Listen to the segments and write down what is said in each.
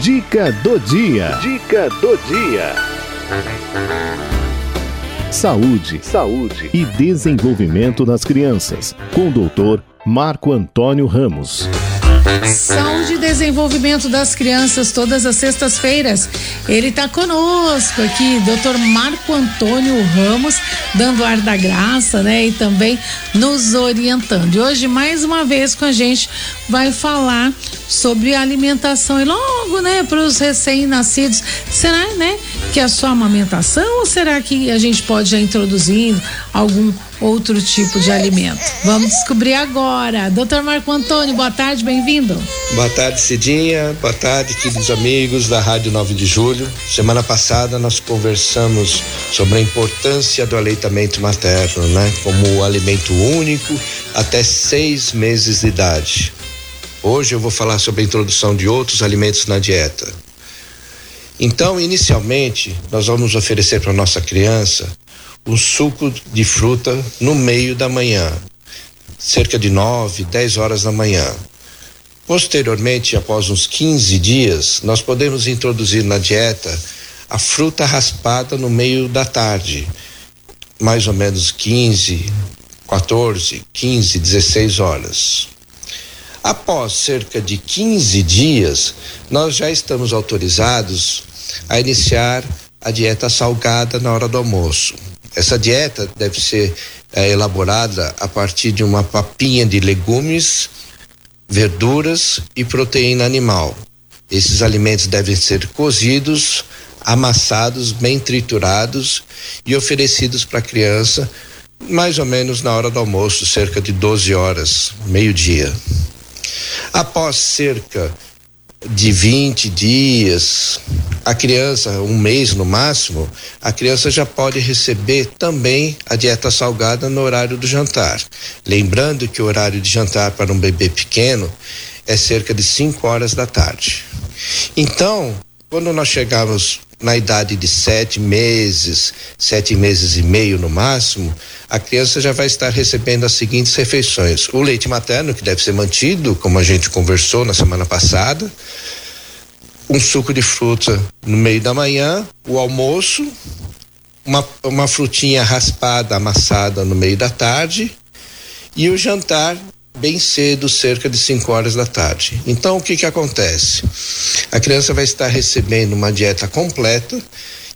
Dica do dia. Dica do dia. Saúde, saúde e desenvolvimento das crianças, com o doutor Marco Antônio Ramos. Saúde e desenvolvimento das crianças todas as sextas-feiras. Ele está conosco aqui, Dr. Marco Antônio Ramos, dando ar da graça, né? E também nos orientando. E hoje, mais uma vez, com a gente, vai falar sobre alimentação e logo, né, para os recém-nascidos. Será, né, que é só amamentação ou será que a gente pode já introduzindo algum outro tipo de alimento? Vamos descobrir agora. Doutor Marco Antônio, boa tarde, bem-vindo. Boa tarde, Cidinha. Boa tarde, queridos amigos da Rádio 9 de Julho. Semana passada nós conversamos sobre a importância do aleitamento materno, né? Como alimento único até seis meses de idade. Hoje eu vou falar sobre a introdução de outros alimentos na dieta. Então, inicialmente, nós vamos oferecer para nossa criança um suco de fruta no meio da manhã, cerca de 9, 10 horas da manhã. Posteriormente, após uns 15 dias, nós podemos introduzir na dieta a fruta raspada no meio da tarde, mais ou menos 15, 14, 15, 16 horas. Após cerca de 15 dias, nós já estamos autorizados a iniciar a dieta salgada na hora do almoço. Essa dieta deve ser é, elaborada a partir de uma papinha de legumes, verduras e proteína animal. Esses alimentos devem ser cozidos, amassados, bem triturados e oferecidos para a criança mais ou menos na hora do almoço, cerca de 12 horas, meio-dia. Após cerca de 20 dias, a criança, um mês no máximo, a criança já pode receber também a dieta salgada no horário do jantar. Lembrando que o horário de jantar para um bebê pequeno é cerca de 5 horas da tarde. Então, quando nós chegamos na idade de sete meses, sete meses e meio no máximo, a criança já vai estar recebendo as seguintes refeições: o leite materno, que deve ser mantido, como a gente conversou na semana passada, um suco de fruta no meio da manhã, o almoço, uma, uma frutinha raspada, amassada no meio da tarde, e o jantar bem cedo, cerca de 5 horas da tarde. Então, o que que acontece? A criança vai estar recebendo uma dieta completa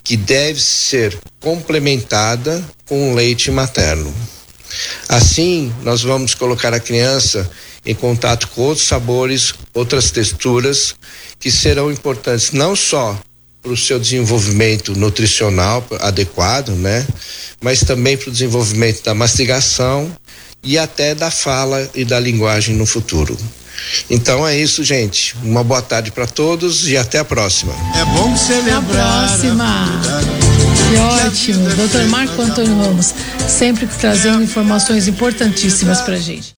que deve ser complementada com leite materno. Assim, nós vamos colocar a criança em contato com outros sabores, outras texturas que serão importantes não só para o seu desenvolvimento nutricional adequado, né? Mas também para o desenvolvimento da mastigação e até da fala e da linguagem no futuro. Então é isso, gente. Uma boa tarde para todos e até a próxima. É bom celebrar. Até a próxima. Que ótimo. Doutor Marco Antônio Ramos, sempre trazendo informações importantíssimas para gente.